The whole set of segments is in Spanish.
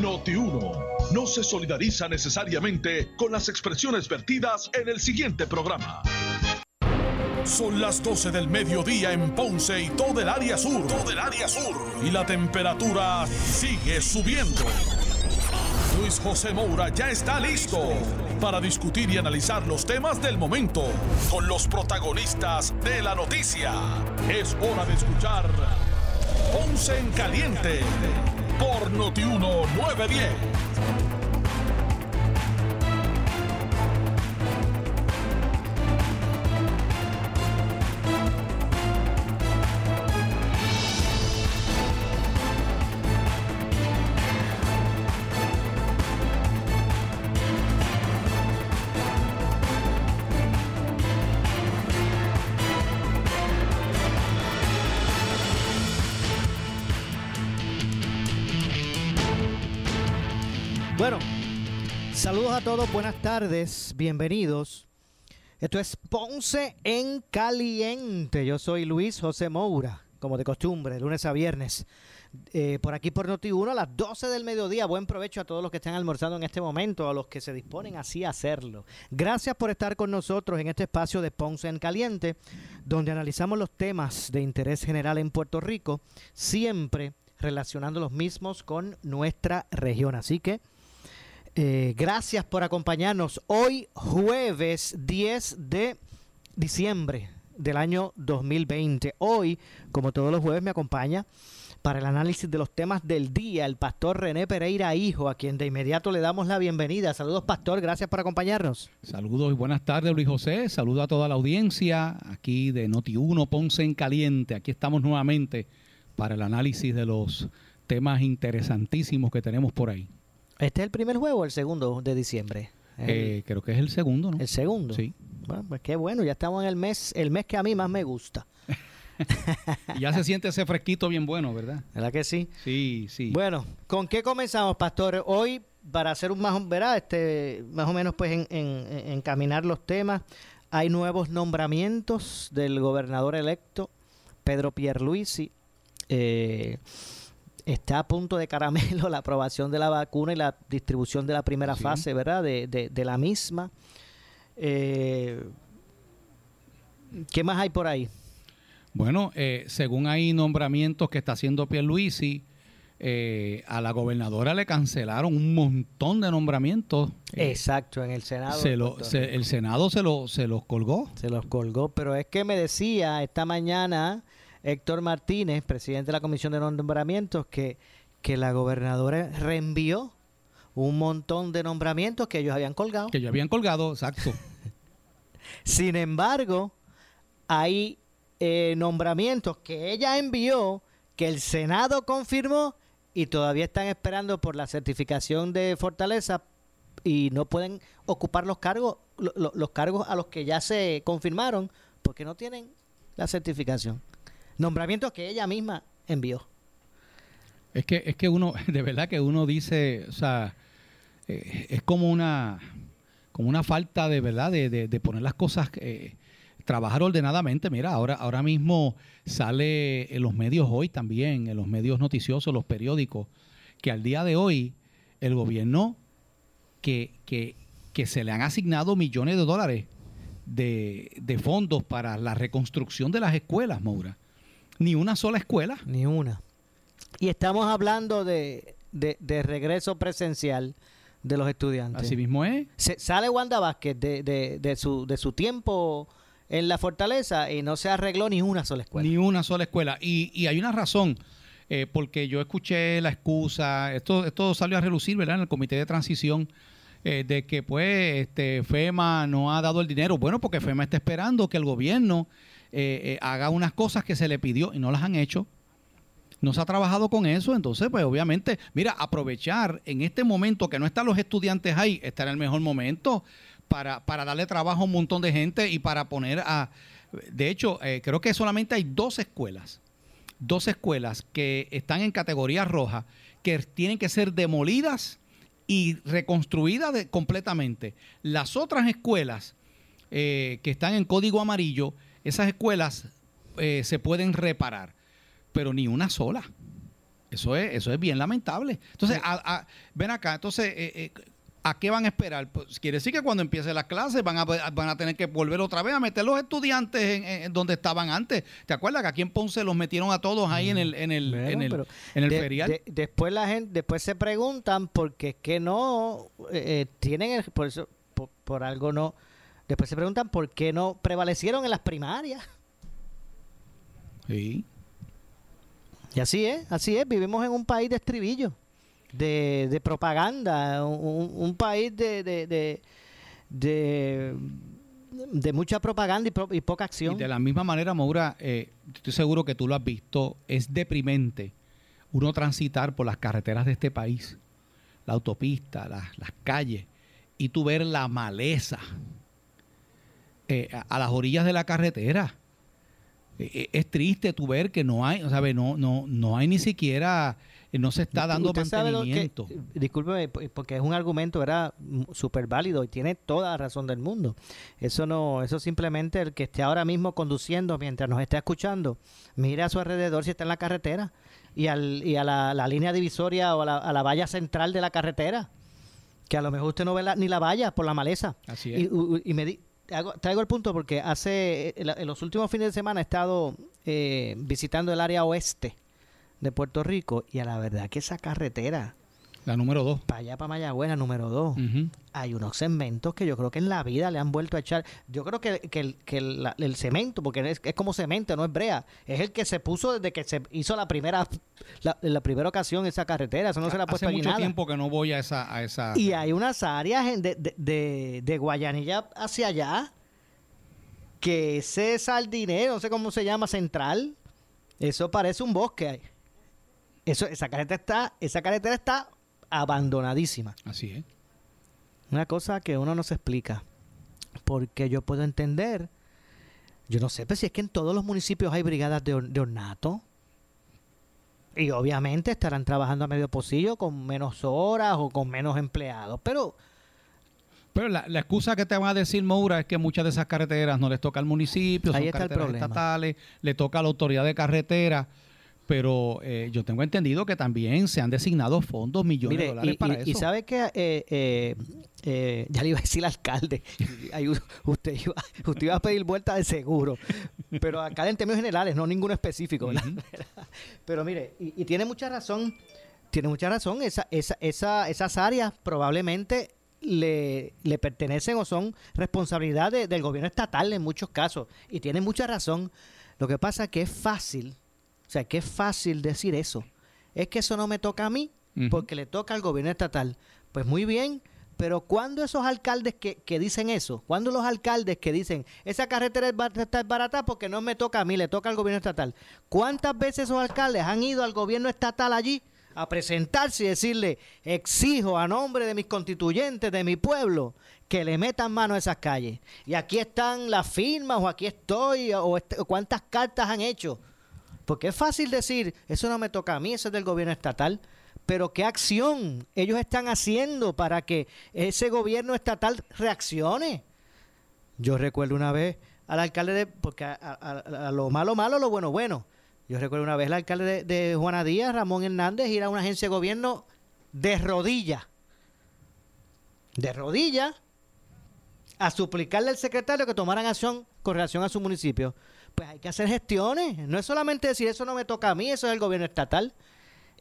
Noti 1 no se solidariza necesariamente con las expresiones vertidas en el siguiente programa. Son las 12 del mediodía en Ponce y todo el área sur. Todo el área sur. Y la temperatura sigue subiendo. Luis José Moura ya está listo para discutir y analizar los temas del momento con los protagonistas de la noticia. Es hora de escuchar Ponce en Caliente por Notiuno 910. Todos, buenas tardes, bienvenidos. Esto es Ponce en Caliente. Yo soy Luis José Moura, como de costumbre, lunes a viernes. eh, por aquí por Noti1 a las 12 del mediodía. Buen provecho a todos los que están almorzando en este momento, a los que se disponen así a hacerlo. Gracias por estar con nosotros en este espacio de Ponce en Caliente, donde analizamos los temas de interés general en Puerto Rico, siempre relacionando los mismos con nuestra región. Así que eh, gracias por acompañarnos hoy jueves 10 de diciembre del año 2020. Hoy, como todos los jueves, me acompaña para el análisis de los temas del día el pastor René Pereira Hijo, a quien de inmediato le damos la bienvenida. Saludos, pastor, gracias por acompañarnos. Saludos y buenas tardes, Luis José. Saludo a toda la audiencia aquí de Noti1 Ponce en Caliente. Aquí estamos nuevamente para el análisis de los temas interesantísimos que tenemos por ahí. ¿Este es el primer juego o el segundo de diciembre? Eh, creo que es el segundo, ¿no? el segundo. Sí. Bueno, pues qué bueno, ya estamos en el mes, el mes que a mí más me gusta. Ya se siente ese fresquito bien bueno, ¿verdad? ¿Verdad que sí? Sí, sí. Bueno, ¿con qué comenzamos, pastor? Hoy, para hacer un más, ¿verdad? Este, más o menos, pues, en, en- en- encaminar los temas, hay nuevos nombramientos del gobernador electo, Pedro Pierluisi. Eh, está a punto de caramelo la aprobación de la vacuna y la distribución de la primera Sí. fase, ¿verdad? De, de- de la misma. Eh, ¿Qué más hay por ahí? Bueno, eh, según hay nombramientos que está haciendo Pierluisi, eh, a la gobernadora le cancelaron un montón de nombramientos. Exacto, en el Senado. se lo- se- el Senado se, lo, se los colgó. Se los colgó, pero es que me decía esta mañana Héctor Martínez, presidente de la Comisión de Nombramientos, que, que la gobernadora reenvió un montón de nombramientos que ellos habían colgado. Que ya habían colgado, exacto. Sin embargo, hay eh, nombramientos que ella envió, que el Senado confirmó y todavía están esperando por la certificación de Fortaleza y no pueden ocupar los cargos, lo- lo- los cargos a los que ya se confirmaron porque no tienen la certificación. Nombramientos que ella misma envió. Es que, es que uno, de verdad que uno dice, o sea, eh, es como una, como una falta de verdad de, de- poner las cosas, eh, trabajar ordenadamente. Mira, ahora, ahora mismo sale en los medios hoy también, en los medios noticiosos, los periódicos, que al día de hoy el gobierno que, que, que se le han asignado millones de dólares de, de fondos para la reconstrucción de las escuelas, Maura. Ni una sola escuela. Ni una. Y estamos hablando de, de- de regreso presencial de los estudiantes. Así mismo es. Se- sale Wanda Vázquez de, de- de su, de su tiempo en la fortaleza y no se arregló ni una sola escuela. Ni una sola escuela. Y, y hay una razón, eh, porque yo escuché la excusa, esto, esto salió a relucir, ¿verdad? En el comité de transición, eh, de que pues este, FEMA no ha dado el dinero. Bueno, porque FEMA está esperando que el gobierno eh, eh, haga unas cosas que se le pidió y no las han hecho. No se ha trabajado con eso, entonces pues obviamente, mira, aprovechar en este momento que no están los estudiantes ahí, está en el mejor momento para, para darle trabajo a un montón de gente y para poner a... De hecho, eh, creo que solamente hay dos escuelas, dos escuelas que están en categoría roja, que tienen que ser demolidas y reconstruidas completamente. Las otras escuelas que están en código amarillo, esas escuelas eh, se pueden reparar, pero ni una sola. Eso es, eso es bien lamentable. Entonces, ven acá, entonces, eh, eh, ¿a qué van a esperar? Pues quiere decir que cuando empiece las clases van a, van a tener que volver otra vez a meter los estudiantes en, donde estaban antes. ¿Te acuerdas que aquí en Ponce los metieron a todos ahí en el, en el, en el, en el ferial? después la gente, después se preguntan porque es que no eh, tienen el, por eso, por algo no. Después se preguntan por qué no prevalecieron en las primarias. Sí. Y así es, así es. Vivimos en un país de estribillo, de, de propaganda, un, país de, de, de, mucha propaganda y, poca acción. Y de la misma manera, Maura, eh, estoy seguro que tú lo has visto, es deprimente uno transitar por las carreteras de este país, la autopista, las, las calles, y tú ver la maleza eh, a las orillas de la carretera eh, eh, es triste tu ver que no hay, ¿sabe? No, no, no hay ni siquiera, eh, no se está dando mantenimiento. disculpe, porque es un argumento, era súper válido y tiene toda la razón del mundo. Eso no, eso simplemente el que esté ahora mismo conduciendo mientras nos está escuchando, mire a su alrededor si está en la carretera y, al, y a la, línea divisoria o a la, valla central de la carretera que a lo mejor usted no ve ni la valla por la maleza. Así es. Y, y me, traigo el punto porque hace en los últimos fines de semana he estado eh, visitando el área oeste de Puerto Rico y a la verdad que esa carretera la número 2. Para allá, para Mayagüez, la número 2. Hay unos cementos que yo creo que en la vida le han vuelto a echar. Yo creo que, que, el, cemento, porque es, como cemento, no es brea, es el que se puso desde que se hizo la primera la, primera ocasión esa carretera. Eso no se la ha puesto Hace mucho tiempo que no voy a esa, a esa. Y hay unas áreas de, de, de, Guayanilla hacia allá que ese sardinero, no sé cómo se llama, central, eso parece un bosque. Eso, esa carretera está, esa carretera está abandonadísima. Así es. Una cosa que uno no se explica. Porque yo puedo entender, yo no sé, pero si es que en todos los municipios hay brigadas de, ornato. Y obviamente estarán trabajando a medio pocillo con menos horas o con menos empleados. Pero pero la, excusa que te van a decir, Moura, es que muchas de esas carreteras no les toca al municipio, son carreteras estatales, le toca a la autoridad de carretera pero eh, yo tengo entendido que también se han designado fondos, millones de dólares para eso. Y sabe que, eh, eh, ya le iba a decir al alcalde, usted, iba, usted iba a pedir vuelta de seguro, pero acá en términos generales, no ninguno específico, Pero mire, y, tiene mucha razón, tiene mucha razón, esa, esa, esa, esas áreas probablemente le, le, pertenecen o son responsabilidad del gobierno estatal en muchos casos, y tiene mucha razón. Lo que pasa es que es fácil o sea, que es fácil decir eso. Es que eso no me toca a mí, porque le toca al gobierno estatal. Pues muy bien, pero cuando esos alcaldes que, que dicen eso, cuando los alcaldes que dicen, esa carretera es barata porque no me toca a mí, le toca al gobierno estatal, ¿cuántas veces esos alcaldes han ido al gobierno estatal allí a presentarse y decirle, exijo a nombre de mis constituyentes, de mi pueblo, que le metan mano a esas calles? Y aquí están las firmas, o aquí estoy, o cuántas cartas han hecho porque es fácil decir, eso no me toca a mí, eso es del gobierno estatal. Pero ¿qué acción ellos están haciendo para que ese gobierno estatal reaccione? Yo recuerdo una vez al alcalde de, porque a, lo malo malo, lo bueno bueno. Yo recuerdo una vez al alcalde de, de Juana Díaz, Ramón Hernández, ir a una agencia de gobierno de rodillas. De rodillas a suplicarle al secretario que tomaran acción con relación a su municipio pues hay que hacer gestiones. No es solamente decir eso no me toca a mí, eso es el gobierno estatal.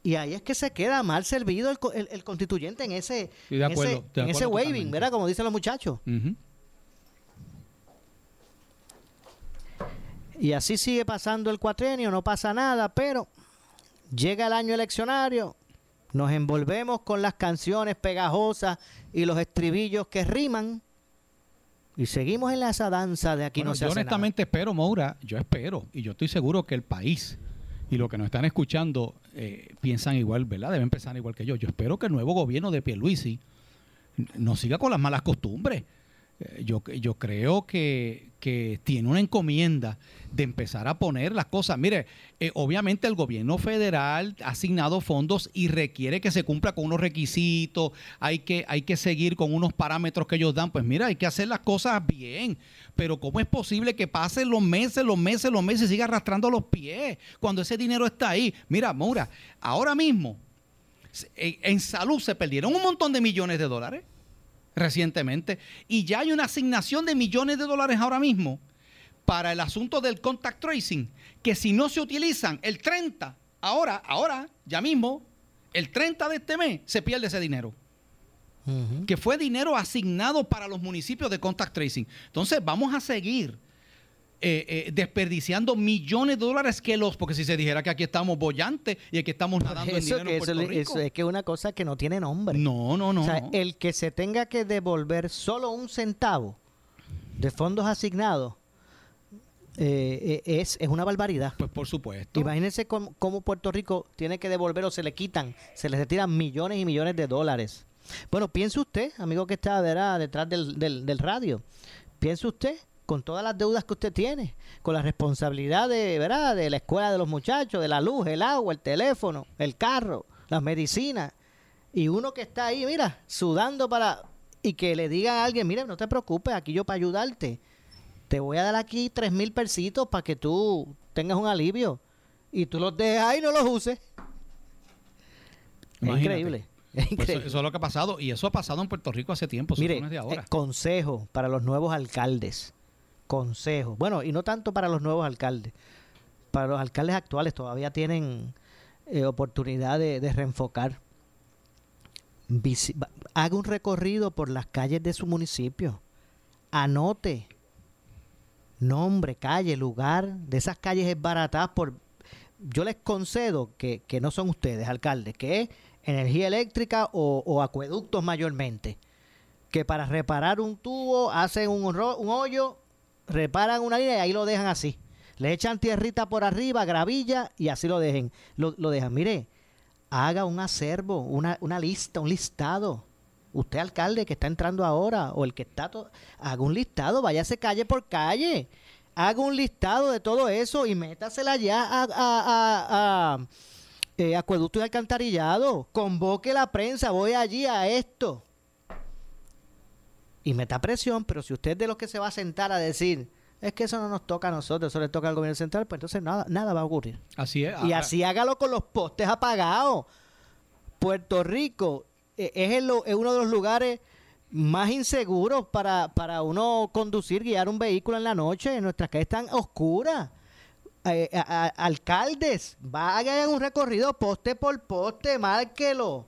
Y ahí es que se queda mal servido el, constituyente en ese, en ese, waving, ¿verdad? Como dicen los muchachos. Y así sigue pasando el cuatrenio, no pasa nada, pero llega el año eleccionario, nos envolvemos con las canciones pegajosas y los estribillos que riman y seguimos en esa danza de aquí no se Yo honestamente espero, Moura, yo espero, y yo estoy seguro que el país y los que nos están escuchando eh, piensan igual, ¿verdad? Deben pensar igual que yo. Yo espero que el nuevo gobierno de Pierluisi no siga con las malas costumbres. Eh, yo, yo creo que, que, tiene una encomienda de empezar a poner las cosas. Mire, eh, obviamente el gobierno federal ha asignado fondos y requiere que se cumpla con unos requisitos, hay que, hay que seguir con unos parámetros que ellos dan. Pues mira, hay que hacer las cosas bien. Pero ¿cómo es posible que pasen los meses, los meses, los meses y siga arrastrando los pies cuando ese dinero está ahí? Mira, Maura, ahora mismo en salud se perdieron un montón de millones de dólares recientemente y ya hay una asignación de millones de dólares ahora mismo para el asunto del contact tracing, que si no se utilizan el 30, ahora, ahora, ya mismo, el 30 de este mes, se pierde ese dinero. Que fue dinero asignado para los municipios de contact tracing. Entonces, vamos a seguir eh, eh, desperdiciando millones de dólares que los, porque si se dijera que aquí estamos bollantes y aquí estamos nadando en dinero en Puerto Rico. es que es una cosa que no tiene nombre. No, no, no. O sea, el que se tenga que devolver solo un centavo de fondos asignados eh, es, es, una barbaridad. Pues por supuesto. Imagínense cómo, Puerto Rico tiene que devolver o se le quitan, se le retiran millones y millones de dólares. Bueno, piense usted, amigo que está detrás del, del, del radio, piense usted con todas las deudas que usted tiene, con la responsabilidad de, ¿verdad? de la escuela de los muchachos, de la luz, el agua, el teléfono, el carro, las medicinas. Y uno que está ahí, mira, sudando para... Y que le diga a alguien, mira, no te preocupes, aquí yo para ayudarte. Te voy a dar aquí tres mil persitos para que tú tengas un alivio. Y tú los dejas ahí y no los uses. Es increíble. Pues eso, es lo que ha pasado y eso ha pasado en Puerto Rico hace tiempo. Mire, de ahora. Eh, consejo para los nuevos alcaldes consejos. Bueno, y no tanto para los nuevos alcaldes. Para los alcaldes actuales todavía tienen eh, oportunidad de, reenfocar. haga un recorrido por las calles de su municipio. Anote nombre, calle, lugar de esas calles esbaratadas por... Yo les concedo que, que no son ustedes, alcaldes, que es energía eléctrica o, o acueductos mayormente que para reparar un tubo hacen un, un hoyo reparan una línea y ahí lo dejan así. Le echan tierrita por arriba, gravilla y así lo dejen. Lo, dejan. Mire, haga un acervo, una, una lista, un listado. Usted, alcalde, que está entrando ahora, o el que está, haga un listado, váyase calle por calle. Haga un listado de todo eso y métasela ya a, a, a, eh, acueducto y alcantarillado. Convoque la prensa, voy allí a esto y meta presión, pero si usted es de los que se va a sentar a decir, es que eso no nos toca a nosotros, eso le toca al gobierno central, pues entonces nada, nada va a ocurrir. Así es. Y así hágalo con los postes apagados. Puerto Rico eh, es, el, es uno de los lugares más inseguros para, para uno conducir, guiar un vehículo en la noche. Nuestras calles están oscuras. Eh, alcaldes, vayan un recorrido poste por poste, márquelo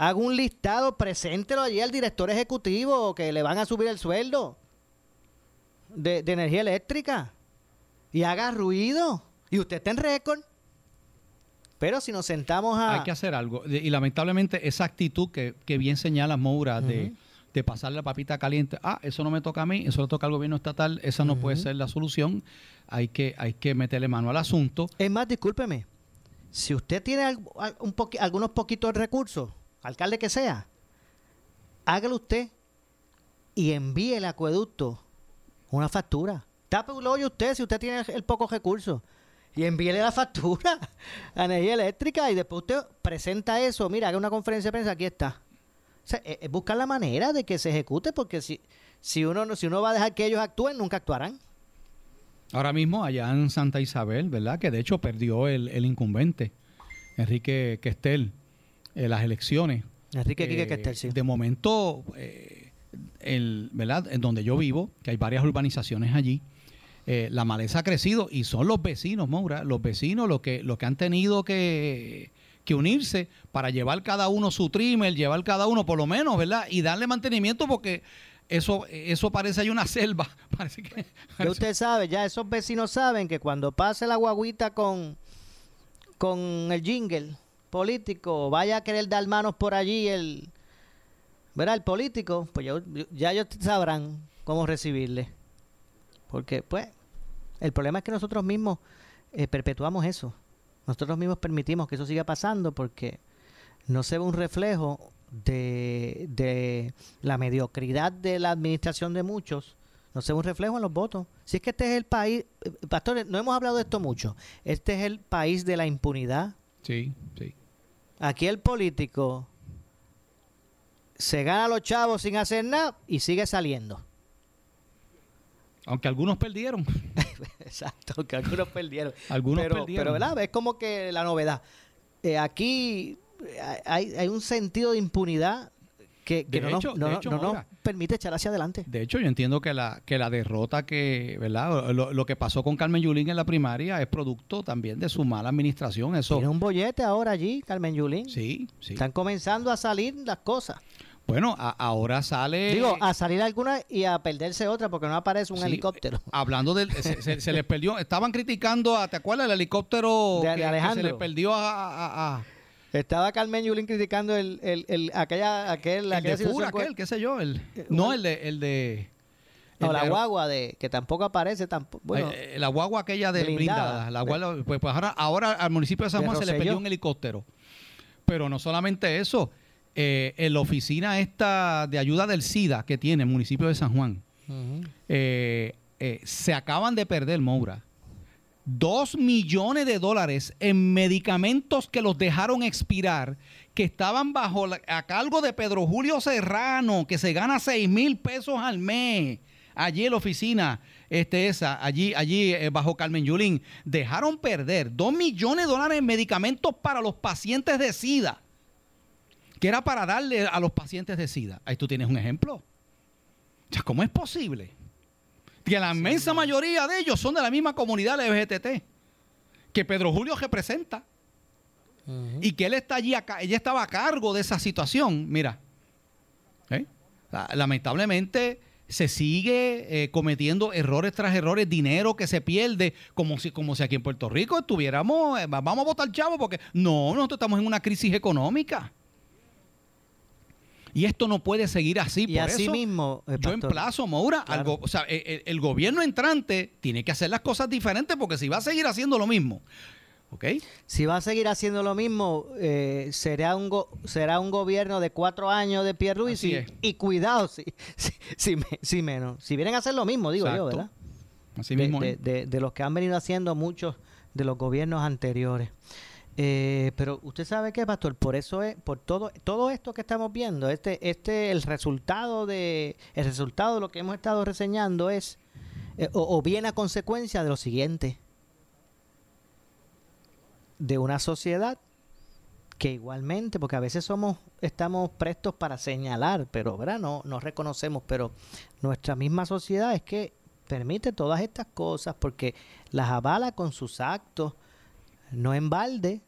haga un listado, preséntelo allí al director ejecutivo que le van a subir el sueldo de, energía eléctrica y haga ruido. Y usted está en récord. Pero si nos sentamos a... Hay que hacer algo. Y lamentablemente esa actitud que, bien señala Moura de, pasarle la papita caliente, ah, eso no me toca a mí, eso le toca al gobierno estatal, esa no puede ser la solución. Hay que, hay que meterle mano al asunto. Es más, discúlpeme, si usted tiene un algunos poquitos recursos, alcalde que sea, hágalo usted y envíe el acueducto una factura. Tape un usted si usted tiene el poco recurso. Y envíele la factura a energía eléctrica y después usted presenta eso. Mira, haga una conferencia de prensa, aquí está. O e, es, buscar la manera de que se ejecute porque si, si, uno, si uno va a dejar que ellos actúen, nunca actuarán. Ahora mismo allá en Santa Isabel, ¿verdad? Que de hecho perdió el, el incumbente, Enrique Questel eh, las elecciones. Enrique eh, sí. De momento, eh, el, ¿verdad? En donde yo vivo, que hay varias urbanizaciones allí, la maleza ha crecido y son los vecinos, Maura, los vecinos los que, los que han tenido que, que unirse para llevar cada uno su trimmer, llevar cada uno por lo menos, ¿verdad? Y darle mantenimiento porque eso, eso parece hay una selva. Parece que, Ya usted sabe, ya esos vecinos saben que cuando pase la guaguita con, con el jingle, político vaya a querer dar manos por allí el verá el político pues ya ellos sabrán cómo recibirle porque pues el problema es que nosotros mismos eh, perpetuamos eso nosotros mismos permitimos que eso siga pasando porque no se ve un reflejo de, de la mediocridad de la administración de muchos no sea un reflejo en los votos. Si es que este es el país, eh, pastores, no hemos hablado de esto mucho, este es el país de la impunidad. Sí, sí. Aquí el político se gana a los chavos sin hacer nada y sigue saliendo. Aunque algunos perdieron. Exacto, aunque algunos perdieron. algunos pero, perdieron. Pero, ¿verdad? Es como que la novedad. Eh, aquí hay, hay un sentido de impunidad que, no, nos, permite echar hacia adelante. De hecho, yo entiendo que la, que la derrota que, ¿verdad? Lo, que pasó con Carmen Yulín en la primaria es producto también de su mala administración. Eso. Tiene un bollete ahora allí, Carmen Yulín. Sí, sí. Están comenzando a salir las cosas. Bueno, ahora sale. Digo, a salir alguna y a perderse otra porque no aparece un helicóptero. Hablando del. se, les perdió. Estaban criticando a. ¿Te acuerdas el helicóptero de, Alejandro. se le perdió a estaba Carmen Yulín criticando el, el, el aquella, aquel, el de Fura, aquel, qué sé yo. El, eh, no, el de... El de no, la guagua de que tampoco aparece tampoco bueno eh, la guagua aquella de blindada, la pues, pues, ahora, ahora, al municipio de San Juan se le perdió un helicóptero. Pero no solamente eso eh, en la oficina esta de ayuda del SIDA que tiene el municipio de San Juan se acaban de perder Moura Dos millones de dólares en medicamentos que los dejaron expirar, que estaban bajo a cargo de Pedro Julio Serrano, que se gana seis mil pesos al mes. Allí en la oficina, este, esa, allí, allí eh, bajo Carmen Yulín, dejaron perder dos millones de dólares en medicamentos para los pacientes de SIDA, que era para darle a los pacientes de SIDA. Ahí tú tienes un ejemplo. O sea, ¿cómo es posible? Que la inmensa mayoría de ellos son de la misma comunidad LGBT que Pedro Julio representa. Y que él está allí, acá, ella estaba a cargo de esa situación. Mira, ¿eh? lamentablemente se sigue eh, cometiendo errores tras errores, dinero que se pierde, como si, como si aquí en Puerto Rico estuviéramos, eh, vamos a votar chavo, porque no, nosotros estamos en una crisis económica. Y esto no puede seguir así. Y así mismo, eh, yo emplazo, Maura, o sea, el, gobierno entrante tiene que hacer las cosas diferentes porque si va a seguir haciendo lo mismo, ¿ok? Si va a seguir haciendo lo mismo, eh, será un será un gobierno de cuatro años de Pierre Luis y, cuidado, si, si, menos. Si vienen a hacer lo mismo, digo yo, ¿verdad? Así mismo. de los que han venido haciendo muchos de los gobiernos anteriores. Eh, pero usted sabe qué, pastor, por eso es, por todo, todo esto que estamos viendo, este, este, el resultado de, el resultado de lo que hemos estado reseñando es, eh, o, viene a consecuencia de lo siguiente, de una sociedad que igualmente, porque a veces somos, estamos prestos para señalar, pero ¿verdad? No, no reconocemos, pero nuestra misma sociedad es que permite todas estas cosas porque las avala con sus actos, no en balde,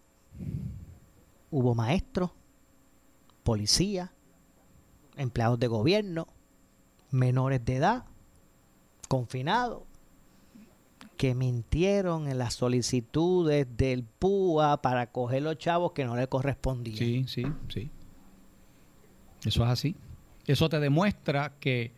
hubo maestros, policías, empleados de gobierno, menores de edad, confinados, que mintieron en las solicitudes del PUA para coger los chavos que no le correspondían. Sí, sí, sí. Eso es así. Eso te demuestra que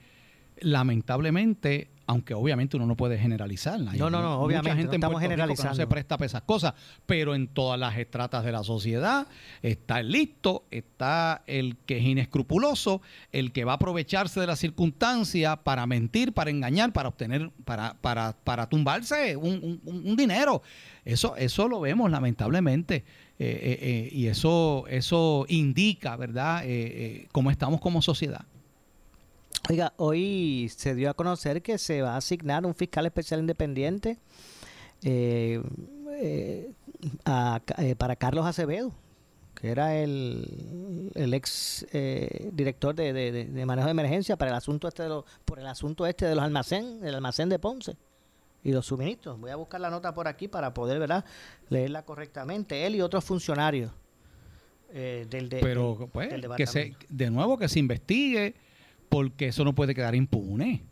lamentablemente aunque obviamente uno no puede generalizar. no, no, no, obviamente gente no estamos generalizando. no se presta para esas cosas, pero en todas las estratas de la sociedad está el listo, está el que es inescrupuloso, el que va a aprovecharse de la circunstancia para mentir, para engañar, para obtener, para, para, para tumbarse un, dinero. Eso, eso lo vemos lamentablemente. Eh, eh, eh, y eso, eso indica, ¿verdad?, cómo estamos como sociedad. Oiga, hoy se dio a conocer que se va a asignar un fiscal especial independiente eh, eh, eh, para Carlos Acevedo, que era el, el ex director de, manejo de emergencia para el asunto este de por el asunto este de los almacén, el almacén de Ponce y los suministros. Voy a buscar la nota por aquí para poder ¿verdad? leerla correctamente. Él y otros funcionarios del, de, Pero, pues, que se, de nuevo que se investigue porque eso no puede quedar impune.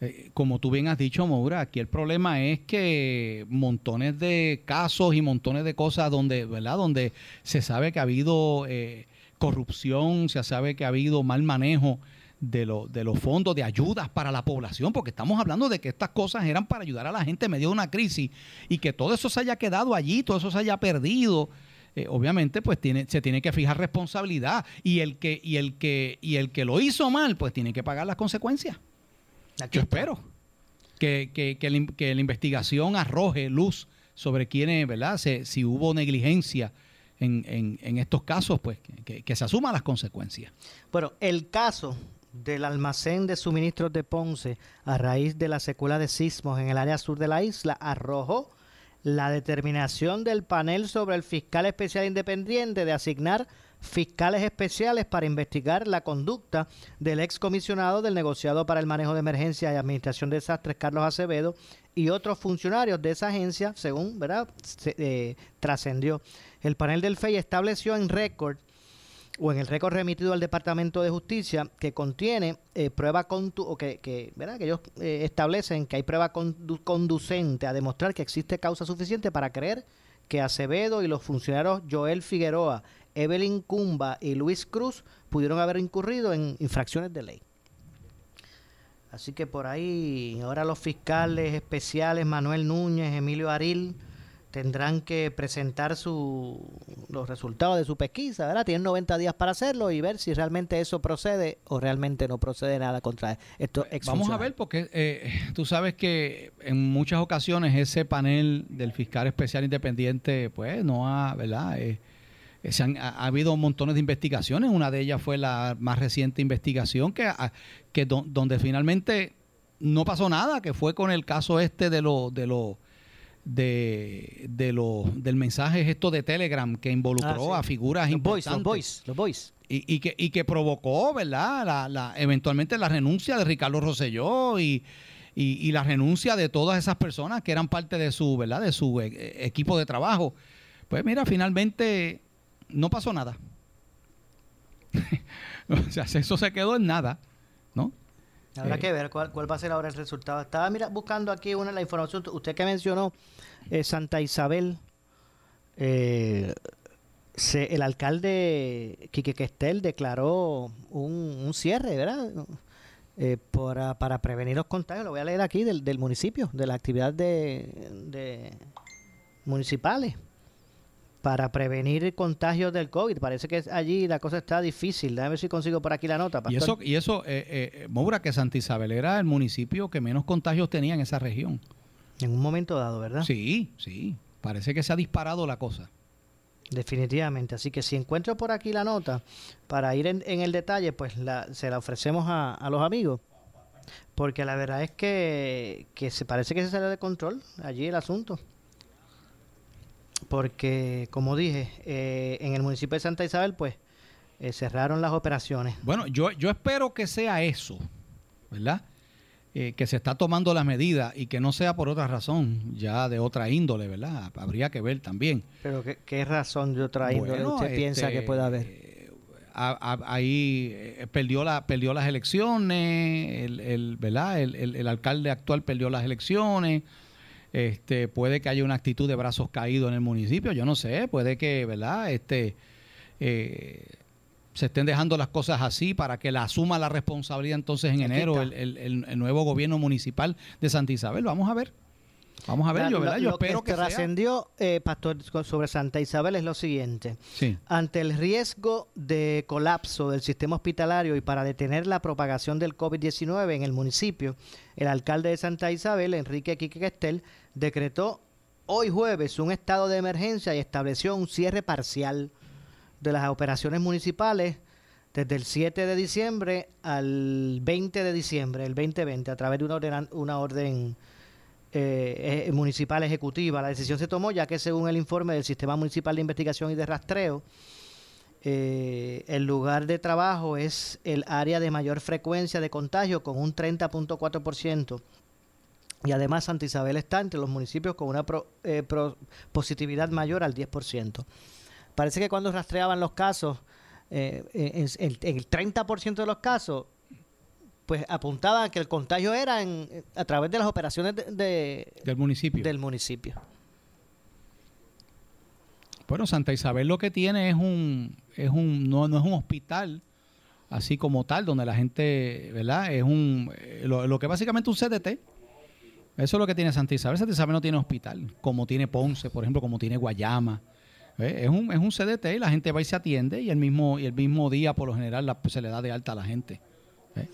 Eh, como tú bien has dicho, Moura, aquí el problema es que montones de casos y montones de cosas donde, ¿verdad? Donde se sabe que ha habido eh, corrupción, se sabe que ha habido mal manejo de, de los fondos de ayudas para la población, porque estamos hablando de que estas cosas eran para ayudar a la gente en medio de una crisis y que todo eso se haya quedado allí, todo eso se haya perdido eh, obviamente pues tiene, se tiene que fijar responsabilidad y el que y el que y el que lo hizo mal pues tiene que pagar las consecuencias. Yo espero que, que, la, investigación arroje luz sobre quiénes, ¿verdad? si hubo negligencia en, en, estos casos, pues que, que se asuman las consecuencias. Bueno, el caso del almacén de suministros de Ponce a raíz de la secuela de sismos en el área sur de la isla arrojó la determinación del panel sobre el fiscal especial independiente de asignar fiscales especiales para investigar la conducta del excomisionado del negociado para el manejo de emergencia y administración de desastres Carlos Acevedo y otros funcionarios de esa agencia, según ¿verdad? Eh, trascendió. El panel del FEI estableció en récord o en el récord remitido al Departamento de Justicia que contiene eh, prueba o que, que, ¿verdad? que ellos eh, establecen que hay prueba conducente a demostrar que existe causa suficiente para creer que Acevedo y los funcionarios Joel Figueroa, Evelyn Cumba y Luis Cruz pudieron haber incurrido en infracciones de ley. Así que por ahí ahora los fiscales especiales Manuel Núñez, Emilio Aril, tendrán que presentar su, los resultados de su pesquisa, ¿verdad? Tienen 90 días para hacerlo y ver si realmente eso procede o realmente no procede nada contra esto. Vamos a ver, porque eh, tú sabes que en muchas ocasiones ese panel del fiscal especial independiente, pues no ha, ¿verdad? Eh, eh, se han, ha, habido montones de investigaciones, una de ellas fue la más reciente investigación que, que donde finalmente no pasó nada, que fue con el caso este de los... De lo, de, de lo, del mensaje esto de Telegram que involucró ah, a figuras importantes. los los boys. Y, y, que, y que provocó, ¿verdad? La, la, eventualmente la renuncia de Ricardo Rosselló y, y, la renuncia de todas esas personas que eran parte de su, ¿verdad? De su eh, equipo de trabajo. Pues mira, finalmente no pasó nada. o sea, eso se quedó en nada, ¿no? Habrá eh, que ver cuál, va a ser ahora el resultado. Estaba mira, buscando aquí una la información. Usted que mencionó eh, Santa Isabel, eh, el alcalde Quique Questel declaró un, cierre, ¿verdad? para, prevenir los contagios. Lo voy a leer aquí del, del municipio, de la actividad de, de municipales para prevenir contagios del COVID. Parece que allí la cosa está difícil. Déjame ver si consigo por aquí la nota. Y eso, y eso eh, eh, Moura, que Santa Isabel era el municipio que menos contagios tenía en esa región. En un momento dado, ¿verdad? Sí, sí. Parece que se ha disparado la cosa. Definitivamente. Así que si encuentro por aquí la nota, para ir en, el detalle, pues se la ofrecemos a, a, los amigos. Porque la verdad es que, que se parece que se sale de control allí el asunto porque, como dije, eh, en el municipio de Santa Isabel, pues, eh, cerraron las operaciones. Bueno, yo, yo espero que sea eso, ¿verdad? Eh, que se está tomando las medidas y que no sea por otra razón, ya de otra índole, ¿verdad? Habría que ver también. Pero ¿qué, razón de otra índole usted piensa que puede haber? ahí perdió la perdió las elecciones el, el verdad el, el, alcalde actual perdió las elecciones este, puede que haya una actitud de brazos caídos en el municipio, yo no sé, puede que, ¿verdad? Este, eh, se estén dejando las cosas así para que la asuma la responsabilidad entonces en enero el, nuevo gobierno municipal de Santa Isabel. Vamos a ver. Vamos a ver, yo, ¿verdad? Yo espero que, que trascendió, eh, Pastor, sobre Santa Isabel es lo siguiente. Ante el riesgo de colapso del sistema hospitalario y para detener la propagación del COVID-19 en el municipio, el alcalde de Santa Isabel, Enrique Quique Questel, decretó hoy jueves un estado de emergencia y estableció un cierre parcial de las operaciones municipales desde el 7 de diciembre al 20 de diciembre, el 2020, a través de una una orden eh, eh, municipal ejecutiva. La decisión se tomó ya que según el informe del Sistema Municipal de Investigación y de Rastreo, eh, el lugar de trabajo es el área de mayor frecuencia de contagio con un 30.4%. Y además Santa Isabel está entre los municipios con una positividad mayor al 10%. Parece que cuando rastreaban los casos, en, en, el 30% de los casos, pues apuntaba que el contagio era en, a través de las operaciones de, del municipio. Del municipio. Bueno, Santa Isabel lo que tiene es un, es un, no, no es un hospital así como tal, donde la gente, ¿verdad? Es un, eh, lo, lo que básicamente un CDT. Eso es lo que tiene Santa Isabel. Santa Isabel no tiene hospital, como tiene Ponce, por ejemplo, como tiene Guayama, Eh, es, un, es un CDT y la gente va y se atiende y el mismo, y el mismo día por lo general se le da de alta a la gente. ¿eh?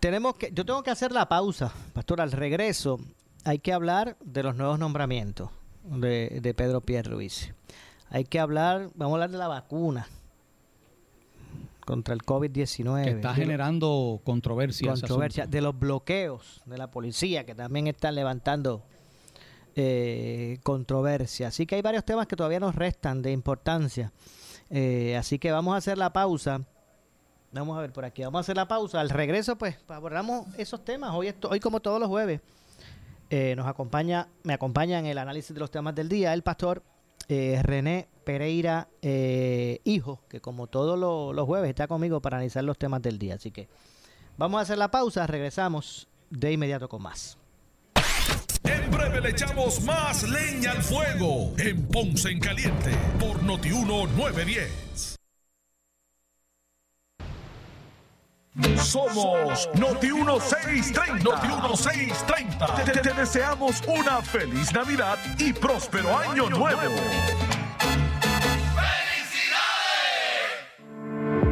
Tenemos que, yo tengo que hacer la pausa, pastor, al regreso hay que hablar de los nuevos nombramientos de, de Pedro Pierre Luis. Hay que hablar, vamos a hablar de la vacuna contra el COVID-19. Que está generando controversia. Controversia, de los bloqueos de la policía que también están levantando eh, controversia. Así que hay varios temas que todavía nos restan de importancia. Eh, así que vamos a hacer la pausa. Vamos a ver por aquí, vamos a hacer la pausa. Al regreso, pues, abordamos esos temas. Hoy, hoy como todos los jueves, eh, nos acompaña, me acompaña en el análisis de los temas del día el pastor eh, René Pereira eh, Hijo, que como todos los jueves está conmigo para analizar los temas del día. Así que vamos a hacer la pausa, regresamos de inmediato con más. En breve le echamos más leña al fuego en Ponce en Caliente por Notiuno 910. Somos Noti 1630. Noti 1630. Te, te, deseamos una feliz Navidad y próspero año nuevo.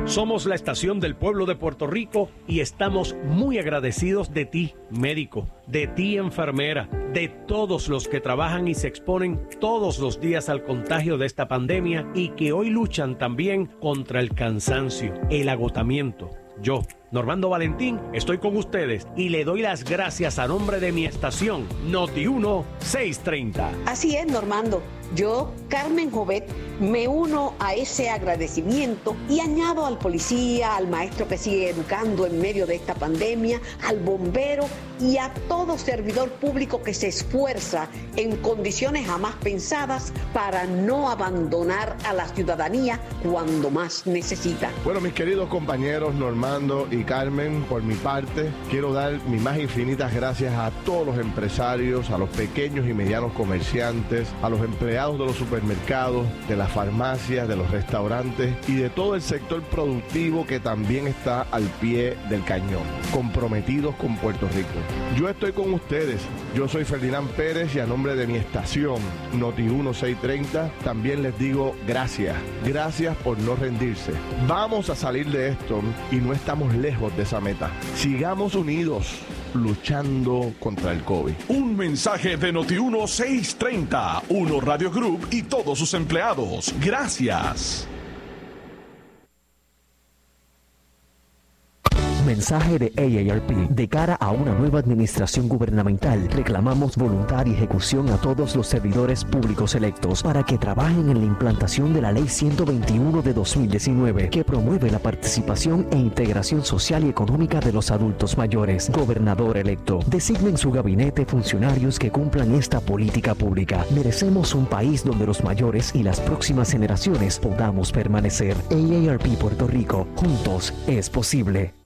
Somos la estación del pueblo de Puerto Rico y estamos muy agradecidos de ti, médico, de ti, enfermera, de todos los que trabajan y se exponen todos los días al contagio de esta pandemia y que hoy luchan también contra el cansancio, el agotamiento yo, Normando Valentín, estoy con ustedes y le doy las gracias a nombre de mi estación Noti 1 630. Así es, Normando. Yo, Carmen Jovet, me uno a ese agradecimiento y añado al policía, al maestro que sigue educando en medio de esta pandemia, al bombero y a todo servidor público que se esfuerza en condiciones jamás pensadas para no abandonar a la ciudadanía cuando más necesita. Bueno, mis queridos compañeros Normando y Carmen, por mi parte, quiero dar mis más infinitas gracias a todos los empresarios, a los pequeños y medianos comerciantes, a los empleados de los supermercados, de las farmacias, de los restaurantes y de todo el sector productivo que también está al pie del cañón, comprometidos con Puerto Rico. Yo estoy con ustedes, yo soy Ferdinand Pérez y a nombre de mi estación Noti 1630 también les digo gracias, gracias por no rendirse. Vamos a salir de esto y no estamos lejos de esa meta. Sigamos unidos luchando contra el COVID. Un mensaje de Noti 1630, Uno Radio Group y todos sus empleados. Gracias. Mensaje de AARP. De cara a una nueva administración gubernamental, reclamamos voluntad y ejecución a todos los servidores públicos electos para que trabajen en la implantación de la Ley 121 de 2019, que promueve la participación e integración social y económica de los adultos mayores. Gobernador electo, designen su gabinete funcionarios que cumplan esta política pública. Merecemos un país donde los mayores y las próximas generaciones podamos permanecer. AARP Puerto Rico, juntos es posible.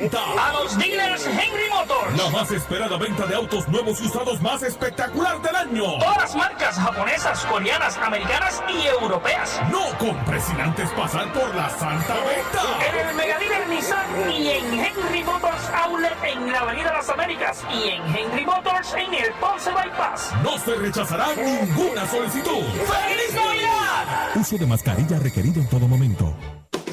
A los dealers Henry Motors. La más esperada venta de autos nuevos y usados más espectacular del año. Todas las marcas japonesas, coreanas, americanas y europeas. No compres sin antes pasar por la santa venta. En el Mega Dealer Nissan y en Henry Motors Outlet en la Avenida Las Américas y en Henry Motors en el Ponce Bypass. No se rechazará ninguna solicitud. ¡Feliz Navidad! Uso de mascarilla requerido en todo momento.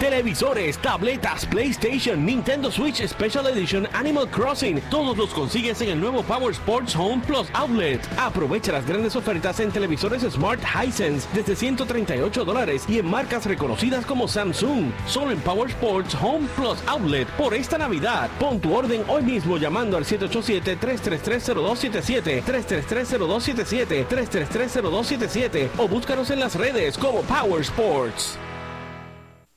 Televisores, tabletas, PlayStation, Nintendo Switch Special Edition, Animal Crossing, todos los consigues en el nuevo Power Sports Home Plus Outlet. Aprovecha las grandes ofertas en televisores Smart Hisense desde 138 dólares y en marcas reconocidas como Samsung. Solo en Power Sports Home Plus Outlet por esta Navidad. Pon tu orden hoy mismo llamando al 787-333-0277, 333-0277, 333-0277 o búscanos en las redes como Power Sports.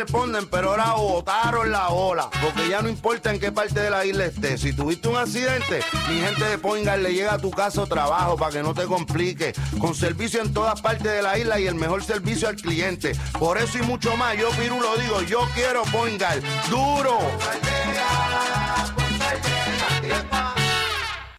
Responden, pero ahora botaron la ola. Porque ya no importa en qué parte de la isla estés. Si tuviste un accidente, mi gente de Poingal le llega a tu casa o trabajo para que no te complique. Con servicio en todas partes de la isla y el mejor servicio al cliente. Por eso y mucho más, yo Piru lo digo, yo quiero Poingal. ¡Duro!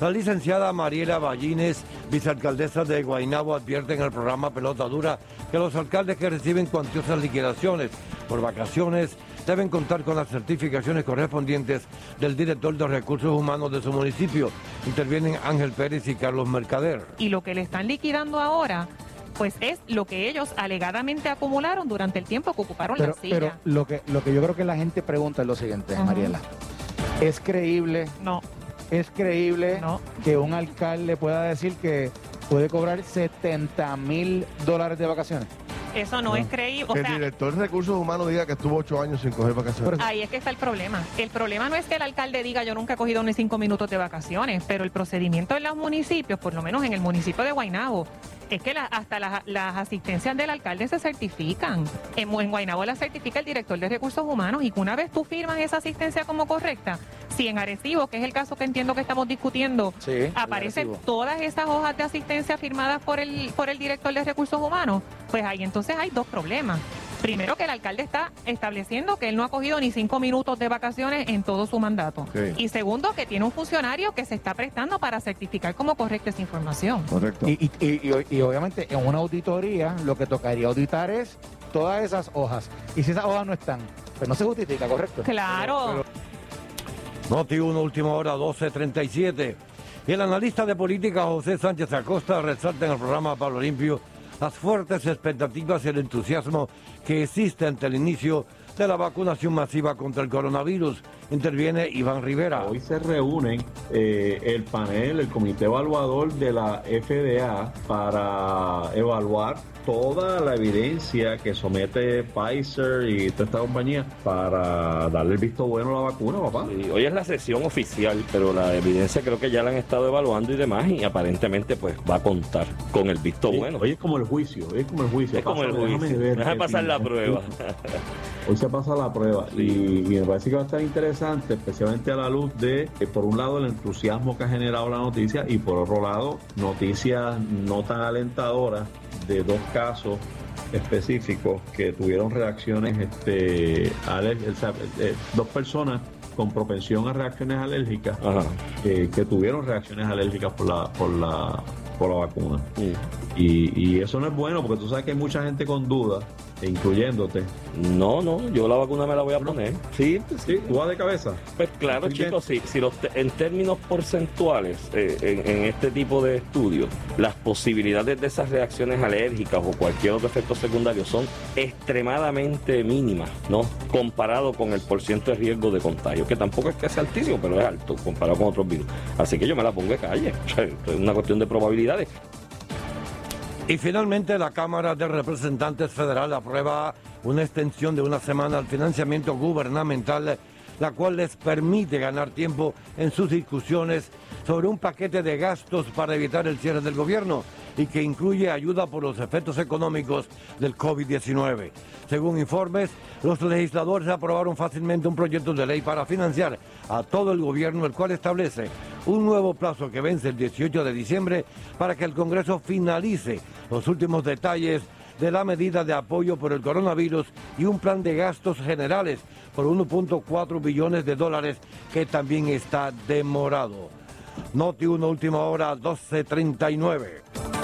La licenciada Mariela Ballines, vicealcaldesa de Guaynabo, advierte en el programa Pelota Dura que los alcaldes que reciben cuantiosas liquidaciones por vacaciones deben contar con las certificaciones correspondientes del director de recursos humanos de su municipio. Intervienen Ángel Pérez y Carlos Mercader. Y lo que le están liquidando ahora pues es lo que ellos alegadamente acumularon durante el tiempo que ocuparon pero, la silla. Pero lo que, lo que yo creo que la gente pregunta es lo siguiente, Ajá. Mariela. ¿Es creíble? No. ¿Es creíble que un alcalde pueda decir que puede cobrar 70 mil dólares de vacaciones? Eso no, es creíble. O que el director de recursos humanos diga que estuvo ocho años sin coger vacaciones. Ahí es que está el problema. El problema no es que el alcalde diga yo nunca he cogido ni cinco minutos de vacaciones, pero el procedimiento en los municipios, por lo menos en el municipio de Guaynabo, es que la- hasta las, las asistencias del alcalde se certifican. En, en Guaynabo la certifica el director de recursos humanos y que una vez tú firmas esa asistencia como correcta, Si en Arecibo, que es el caso que entiendo que estamos discutiendo, Sí, aparecen todas esas hojas de asistencia firmadas por el, por el director de recursos humanos, pues ahí entonces hay dos problemas. Primero que el alcalde está estableciendo que él no ha cogido ni cinco minutos de vacaciones en todo su mandato. Sí. Y segundo, que tiene un funcionario que se está prestando para certificar como correcta esa información. Correcto. Y, y- y- y- y obviamente en una auditoría lo que tocaría auditar es todas esas hojas. Y si esas hojas no están, pues no se justifica, ¿correcto? Claro. Noti 1, última hora, 12.37. Y el analista de política José Sánchez Acosta resalta en el programa Pablo Limpio las fuertes expectativas y el entusiasmo que existe ante el inicio de la vacunación masiva contra el coronavirus. Interviene Iván Rivera. Hoy se reúnen eh, el panel, el comité evaluador de la FDA para evaluar toda la evidencia que somete Pfizer y toda esta compañía para darle el visto bueno a la vacuna, papá. Y hoy es la sesión oficial, pero la evidencia creo que ya la han estado evaluando y demás, y aparentemente pues va a contar con el visto Sí, bueno. Hoy es como el juicio, hoy es como el juicio. Es como el juicio. ver Deja pasar la prueba. Hoy se pasa la prueba y, y me parece que va a estar interesante, especialmente a la luz de, eh, por un lado, el entusiasmo que ha generado la noticia y por otro lado, noticias no tan alentadoras de dos casos específicos que tuvieron reacciones, este, aler- o sea, eh, dos personas con propensión a reacciones alérgicas eh, que tuvieron reacciones alérgicas por la, por la, por la vacuna. Y, y eso no es bueno porque tú sabes que hay mucha gente con dudas, incluyéndote. No, no, yo la vacuna me la voy a poner. Sí, sí, tú vas de cabeza. Pues claro, chicos, si, si los te- en términos porcentuales, eh, en, en este tipo de estudios, las posibilidades de esas reacciones alérgicas o cualquier otro efecto secundario son extremadamente mínimas, ¿no? Comparado con el porciento de riesgo de contagio, que tampoco es que sea altísimo, pero es alto comparado con otros virus. Así que yo me la pongo de calle. Es una cuestión de probabilidades. Y finalmente la Cámara de Representantes Federal aprueba una extensión de una semana al financiamiento gubernamental, la cual les permite ganar tiempo en sus discusiones sobre un paquete de gastos para evitar el cierre del gobierno y que incluye ayuda por los efectos económicos del COVID-19. Según informes, los legisladores aprobaron fácilmente un proyecto de ley para financiar a todo el gobierno, el cual establece un nuevo plazo que vence el 18 de diciembre para que el Congreso finalice los últimos detalles de la medida de apoyo por el coronavirus y un plan de gastos generales por 1.4 billones de dólares que también está demorado. Noti 1 última hora 12.39.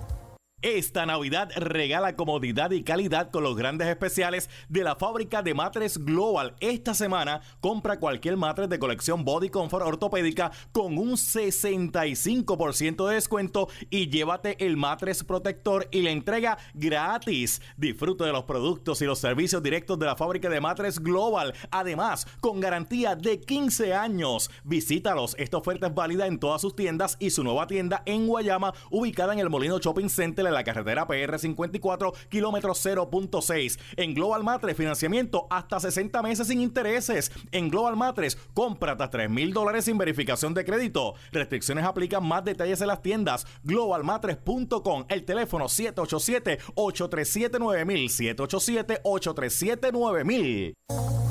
Esta Navidad regala comodidad y calidad con los grandes especiales de la fábrica de matres Global. Esta semana compra cualquier matres de colección Body Comfort ortopédica con un 65% de descuento y llévate el matres protector y la entrega gratis. Disfruta de los productos y los servicios directos de la fábrica de matres Global. Además, con garantía de 15 años. Visítalos. Esta oferta es válida en todas sus tiendas y su nueva tienda en Guayama, ubicada en el Molino Shopping Center en la carretera PR 54, kilómetro 0.6. En Global Matres, financiamiento hasta 60 meses sin intereses. En Global Matres, compra hasta 3 mil dólares sin verificación de crédito. Restricciones aplican más detalles en las tiendas. Globalmatres.com. El teléfono 787-837-9000. 787-837-9000.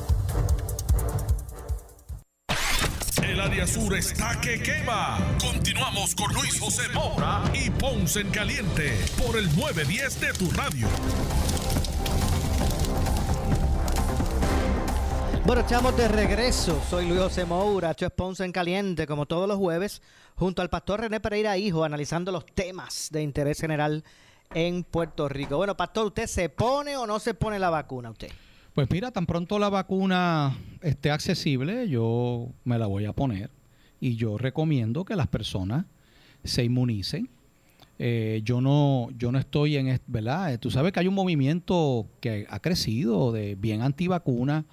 Área sur está que quema. Continuamos con Luis José Moura y Ponce en Caliente por el 910 de tu radio. Bueno, estamos de regreso. Soy Luis José Moura, esto es Ponce en Caliente, como todos los jueves, junto al pastor René Pereira Hijo, analizando los temas de interés general en Puerto Rico. Bueno, pastor, ¿usted se pone o no se pone la vacuna usted? Pues mira, tan pronto la vacuna esté accesible, yo me la voy a poner y yo recomiendo que las personas se inmunicen. Eh, yo no yo no estoy en, ¿verdad? Tú sabes que hay un movimiento que ha crecido de bien antivacuna.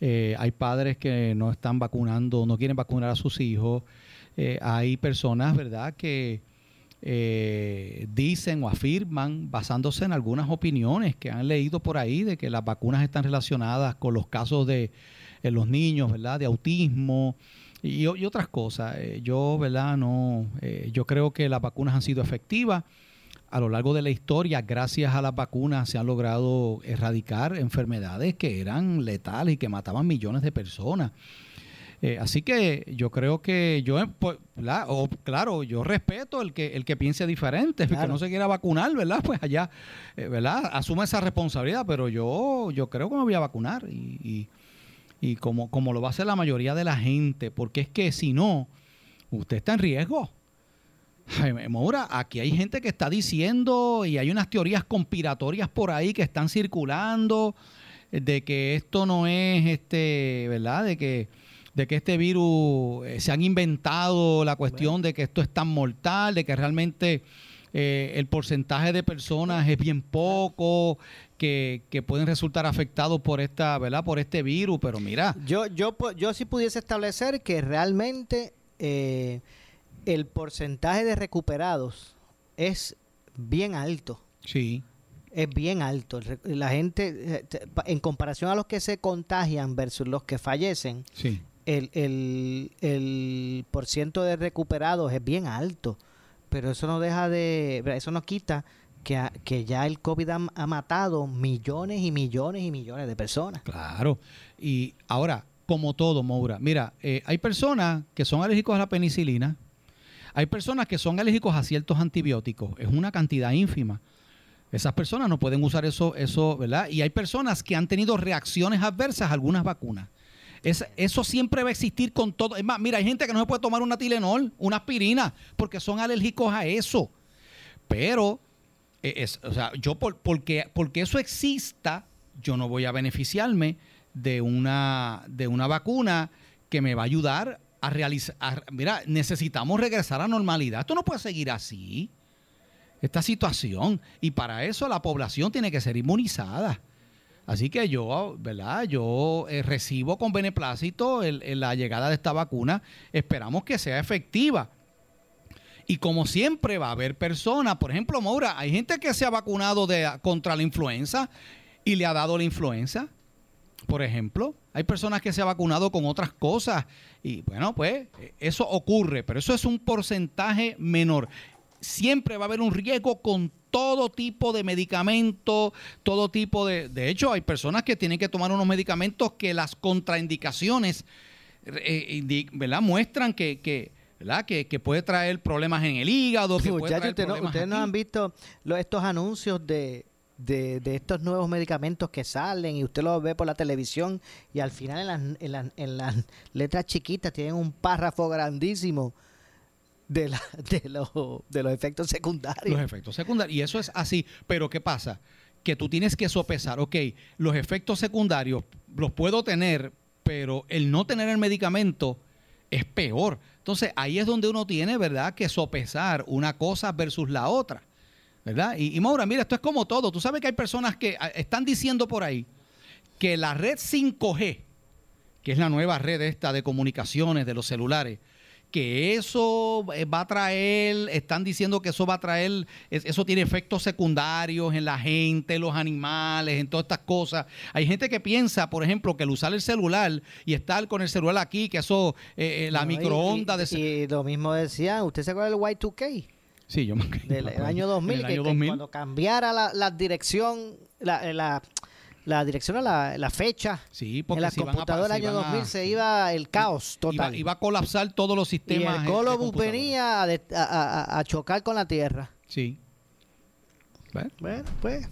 Eh, hay padres que no están vacunando, no quieren vacunar a sus hijos. Eh, hay personas, ¿verdad?, que eh, dicen o afirman, basándose en algunas opiniones que han leído por ahí, de que las vacunas están relacionadas con los casos de los niños, ¿verdad?, de autismo y, otras cosas. Eh, yo, ¿verdad?, no, eh, yo creo que las vacunas han sido efectivas. A lo largo de la historia, gracias a las vacunas, se han logrado erradicar enfermedades que eran letales y que mataban millones de personas. Eh, así que yo creo que yo, eh, pues, claro, yo respeto el que el que piense diferente, el que no se quiera vacunar, ¿verdad? Pues allá, eh, ¿verdad? Asume esa responsabilidad, pero yo, yo creo que me voy a vacunar y, y, como, como lo va a hacer la mayoría de la gente, porque es que si no, usted está en riesgo. Jaime Moura, aquí hay gente que está diciendo y hay unas teorías conspiratorias por ahí que están circulando de que esto no es este, ¿verdad? De que de que este virus eh, se han inventado la cuestión de que esto es tan mortal, de que realmente eh, el porcentaje de personas es bien poco, que, pueden resultar afectados por esta, ¿verdad? Por este virus, pero mira. Yo, yo, yo sí pudiese establecer que realmente eh, el porcentaje de recuperados es bien alto. Sí. Es bien alto. La gente, en comparación a los que se contagian versus los que fallecen, sí el, el, el de recuperados es bien alto, pero eso no deja de, eso no quita que, que ya el COVID ha, matado millones y millones y millones de personas. Claro, y ahora, como todo, Moura, mira, eh, hay personas que son alérgicos a la penicilina, hay personas que son alérgicos a ciertos antibióticos, es una cantidad ínfima. Esas personas no pueden usar eso, eso, ¿verdad? Y hay personas que han tenido reacciones adversas a algunas vacunas eso siempre va a existir con todo. Es más, mira, hay gente que no se puede tomar una Tilenol, una aspirina, porque son alérgicos a eso. Pero, es, o sea, yo por, porque, porque eso exista, yo no voy a beneficiarme de una, de una vacuna que me va a ayudar a realizar. mira, necesitamos regresar a normalidad. Esto no puede seguir así. esta situación. Y para eso la población tiene que ser inmunizada. Así que yo, ¿verdad? Yo eh, recibo con beneplácito la llegada de esta vacuna. Esperamos que sea efectiva. Y como siempre va a haber personas, por ejemplo, Maura, hay gente que se ha vacunado contra la influenza y le ha dado la influenza, por ejemplo. Hay personas que se han vacunado con otras cosas y bueno, pues eh, eso ocurre, pero eso es un porcentaje menor. Siempre va a haber un riesgo con todo tipo de medicamentos, todo tipo de... De hecho, hay personas que tienen que tomar unos medicamentos que las contraindicaciones eh, indi- ¿verdad? muestran que, que, ¿verdad? Que, que puede traer problemas en el hígado, que puede Muchachos, traer usted no- ustedes no han visto lo- estos anuncios de, de, de estos nuevos medicamentos que salen y usted los ve por la televisión y al final en las, en las, en las letras chiquitas tienen un párrafo grandísimo de, la, de, los, de los efectos secundarios. Los efectos secundarios. Y eso es así. Pero ¿qué pasa? Que tú tienes que sopesar, ok, los efectos secundarios los puedo tener, pero el no tener el medicamento es peor. Entonces ahí es donde uno tiene, ¿verdad?, que sopesar una cosa versus la otra. ¿Verdad? Y, y Maura, mira, esto es como todo. Tú sabes que hay personas que ah, están diciendo por ahí que la red 5G, que es la nueva red esta de comunicaciones de los celulares, que eso eh, va a traer, están diciendo que eso va a traer, es- eso tiene efectos secundarios en la gente, los animales, en todas estas cosas. Hay gente que piensa, por ejemplo, que el usar el celular y estar con el celular aquí, que eso, eh, eh, la No, microonda y, lo mismo decía, ¿usted se acuerda del Y2K? Sí, yo me Del el año 2000, En el que, año que 2000. cuando cambiara la, la dirección, la, la, la dirección a la, la fecha Sí, porque en la a computadora del año iban a- 2000 se iba el caos Iba, total. iba a colapsar todos los y sistemas. el de Colobus computadora. venía a, a- a- a chocar con la tierra. Sí. Bueno, pues.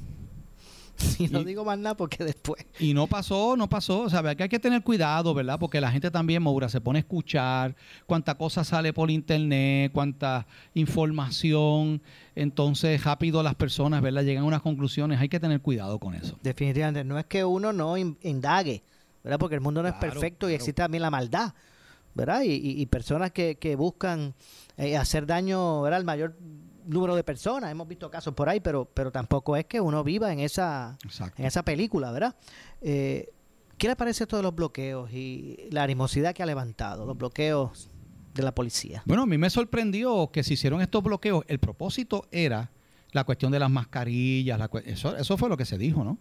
Y no digo más nada porque después. Y no pasó, no pasó. O sea, que hay que tener cuidado, ¿verdad? Porque la gente también, Maura, se pone a escuchar cuánta cosa sale por internet, cuánta información. Entonces, rápido las personas, ¿verdad? Llegan a unas conclusiones. Hay que tener cuidado con eso. Definitivamente, no es que uno no in- indague, ¿verdad? Porque el mundo no es Claro, perfecto y existe también la maldad, ¿verdad? Y, y- y personas que, que buscan eh, hacer daño, ¿verdad? Al mayor número de personas. Hemos visto casos por ahí, pero, pero tampoco es que uno viva en esa, en esa película, ¿verdad? Eh, ¿Qué le parece esto de los bloqueos y la animosidad que ha levantado, los bloqueos de la policía? Bueno, a mí me sorprendió que se hicieron estos bloqueos. El propósito era la cuestión de las mascarillas. la eso, eso fue lo que se dijo, ¿no?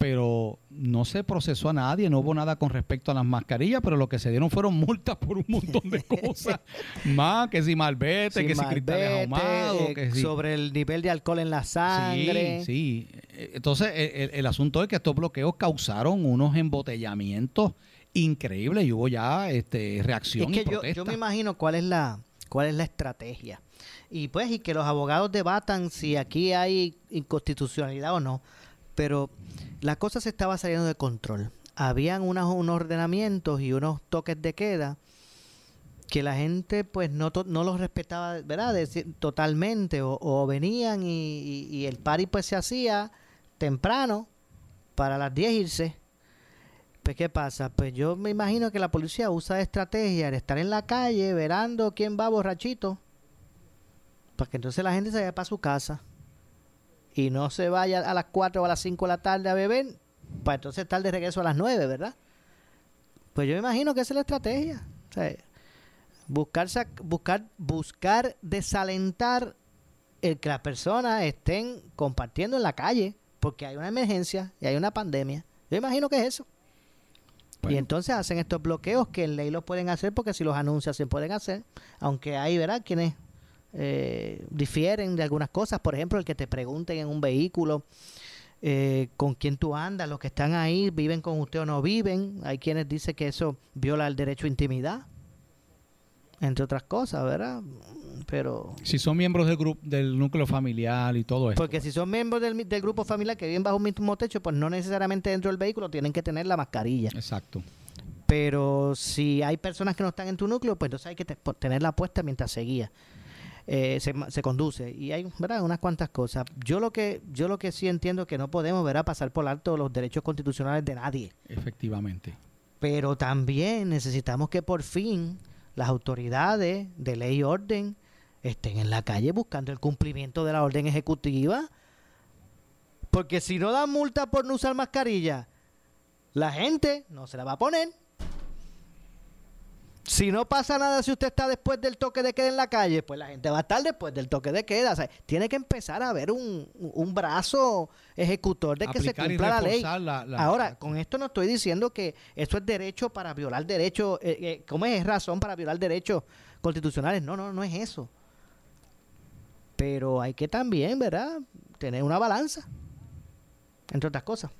Pero no se procesó a nadie, no hubo nada con respecto a las mascarillas, pero lo que se dieron fueron multas por un montón de cosas. Más que si malvete, Sin que si cristales ahumados, eh, que si... sobre el nivel de alcohol en la sangre. Sí, sí. Entonces, el, el- el asunto es que estos bloqueos causaron unos embotellamientos increíbles y hubo ya este, reacción Es que y yo, yo me imagino cuál es la cuál es la estrategia. Y pues y que los abogados debatan si aquí hay inconstitucionalidad o no. Pero la cosa se estaba saliendo de control. Habían unos, ordenamientos y unos toques de queda que la gente pues no, los respetaba, ¿verdad? Totalmente. O, venían y, el party pues se hacía temprano para las 10 irse. Pues, ¿qué pasa? Pues yo me imagino que la policía usa estrategia de estar en la calle verando quién va borrachito. Para que entonces la gente se vaya para su casa. Y no se vaya a las 4 o a las 5 de la tarde a beber. Para entonces estar de regreso a las 9, ¿verdad? Pues yo me imagino que esa es la estrategia. O sea, buscar, buscar, buscar desalentar el que las personas estén compartiendo en la calle. Porque hay una emergencia y hay una pandemia. Yo imagino que es eso. Y entonces hacen estos bloqueos que en ley los pueden hacer porque si los anuncian se pueden hacer, aunque hay, ¿verdad? Quienes eh, difieren de algunas cosas, por ejemplo, el que te pregunten en un vehículo eh, con quién tú andas, los que están ahí viven con usted o no viven, hay quienes dicen que eso viola el derecho a intimidad, entre otras cosas, ¿verdad? Pero Si son miembros del grupo del núcleo familiar y todo esto. porque si son miembros del, del grupo familiar que viven bajo un mismo techo, pues no necesariamente dentro del vehículo tienen que tener la mascarilla. Exacto. Pero si hay personas que no están en tu núcleo, pues entonces hay que te- tenerla puesta mientras se guía. Eh, se, se conduce y hay ¿verdad? unas cuantas cosas yo lo que yo lo que sí entiendo es que no podemos ¿verdad? pasar por alto los derechos constitucionales de nadie Efectivamente. pero también necesitamos que por fin las autoridades de ley y orden estén en la calle buscando el cumplimiento de la orden ejecutiva. Porque si no dan multa por no usar mascarilla, la gente no se la va a poner. Si no pasa nada si usted está después del toque de queda en la calle, pues la gente va a estar después del toque de queda. O sea, tiene que empezar a haber un, un brazo ejecutor de que se cumpla la ley. reforzar la- la- Ahora, con esto no estoy diciendo que eso es derecho para violar derechos, eh, eh, ¿cómo es razón para violar derechos constitucionales? No, no, no es eso. Pero hay que también, ¿verdad? Tener una balanza, entre otras cosas.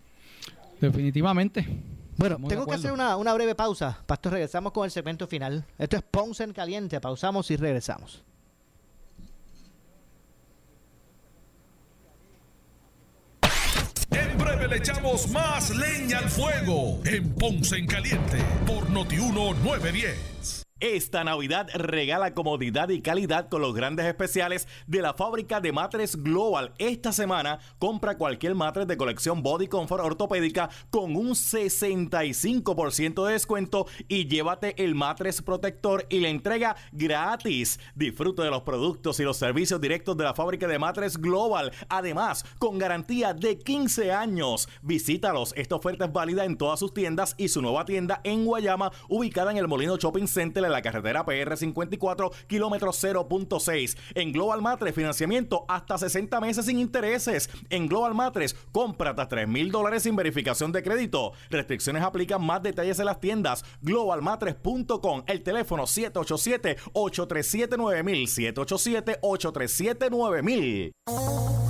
Definitivamente. Bueno, Estamos tengo que hacer una, una breve pausa. Pastor, regresamos con el segmento final. Esto es Ponce en Caliente. Pausamos y regresamos. En breve le echamos más leña al fuego en Ponce en Caliente por Notiuno 910. Esta Navidad regala comodidad y calidad con los grandes especiales de la fábrica de matres Global. Esta semana compra cualquier matres de colección Body Comfort ortopédica con un 65% de descuento y llévate el matres protector y la entrega gratis. Disfruta de los productos y los servicios directos de la fábrica de matres Global. Además, con garantía de 15 años. Visítalos. Esta oferta es válida en todas sus tiendas y su nueva tienda en Guayama, ubicada en el Molino Shopping Center en la carretera PR 54, kilómetro 0.6. En Global Matres, financiamiento hasta 60 meses sin intereses. En Global Matres, compra hasta 3 mil dólares sin verificación de crédito. Restricciones aplican más detalles en las tiendas. Globalmatres.com. El teléfono 787-837-9000. 787-837-9000.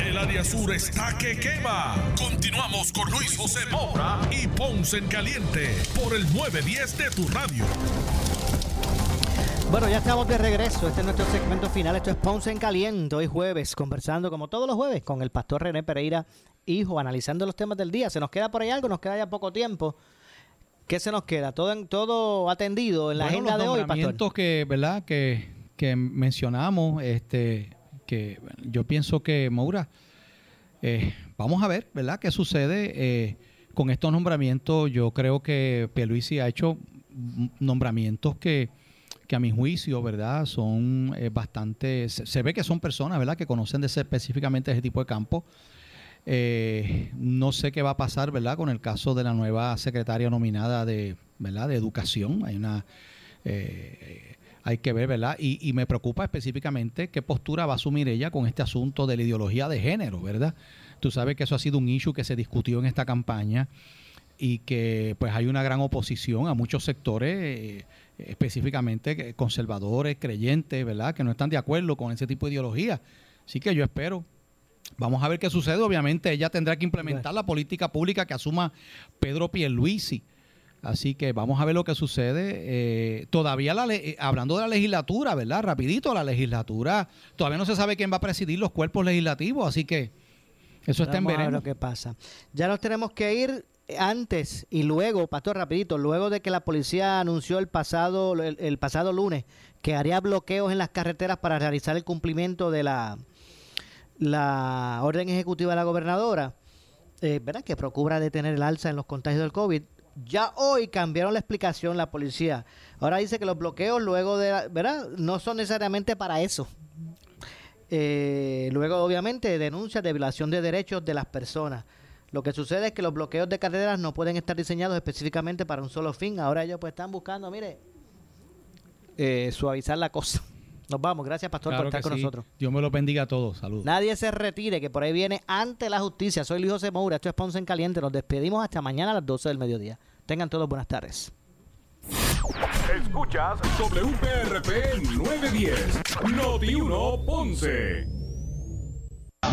El área sur está que quema. Continuamos con Luis José Moura y Ponce en Caliente por el 910 de tu radio. Bueno, ya estamos de regreso. Este es nuestro segmento final. Esto es Ponce en Caliente. Hoy jueves, conversando como todos los jueves con el pastor René Pereira, hijo, analizando los temas del día. ¿Se nos queda por ahí algo? Nos queda ya poco tiempo. ¿Qué se nos queda? Todo, en, todo atendido en la Bueno, agenda los de hoy, pastor. que, ¿verdad? Que, que mencionamos, este, que yo pienso que, Maura, eh, vamos a ver, ¿verdad? ¿Qué sucede eh, con estos nombramientos? Yo creo que Pierluisi ha hecho nombramientos que, que a mi juicio, ¿verdad? Son eh, bastante, se, ve que son personas, ¿verdad? Que conocen de ese, específicamente ese tipo de campo. Eh, no sé qué va a pasar, ¿verdad? Con el caso de la nueva secretaria nominada de, ¿verdad? De educación. Hay una, hay que ver, ¿verdad? Y, y me preocupa específicamente qué postura va a asumir ella con este asunto de la ideología de género, ¿verdad? Tú sabes que eso ha sido un issue que se discutió en esta campaña y que pues hay una gran oposición a muchos sectores, eh, específicamente conservadores, creyentes, ¿verdad? Que no están de acuerdo con ese tipo de ideología. Así que yo espero Vamos a ver qué sucede. Obviamente ella tendrá que implementar la política pública que asuma Pedro Pierluisi. Así que vamos a ver lo que sucede. Eh, todavía, la le- eh, hablando de la legislatura, ¿verdad? Rapidito, la legislatura, todavía no se sabe quién va a presidir los cuerpos legislativos, así que eso está en Vamos a ver veremos. lo que pasa. Ya nos tenemos que ir antes y luego, pastor, rapidito, luego de que la policía anunció el pasado el, el pasado lunes que haría bloqueos en las carreteras para realizar el cumplimiento de la la orden ejecutiva de la gobernadora, eh, ¿verdad? Que procura detener el alza en los contagios del COVID. Ya hoy cambiaron la explicación la policía. Ahora dice que los bloqueos luego de, ¿verdad? No son necesariamente para eso. Eh, luego, obviamente, denuncias de violación de derechos de las personas. Lo que sucede es que los bloqueos de carreteras no pueden estar diseñados específicamente para un solo fin. Ahora ellos pues están buscando, mire, eh, suavizar la cosa. Nos vamos. Gracias, Pastor, Claro por estar con sí. nosotros. Dios me lo bendiga a todos. Saludos. Nadie se retire, que por ahí viene ante la justicia. Soy Luis José Moura, esto es Ponce en Caliente. Nos despedimos hasta mañana a las 12 del mediodía. Tengan todos buenas tardes. Escuchas WPRP 910, Noti 1 Ponce.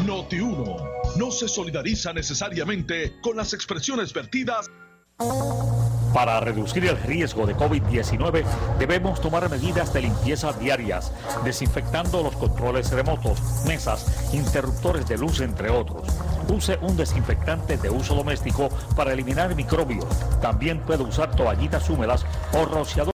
Noti 1 no se solidariza necesariamente con las expresiones vertidas. Para reducir el riesgo de COVID-19 debemos tomar medidas de limpieza diarias, desinfectando los controles remotos, mesas, interruptores de luz, entre otros. Use un desinfectante de uso doméstico para eliminar microbios. También puede usar toallitas húmedas o rociador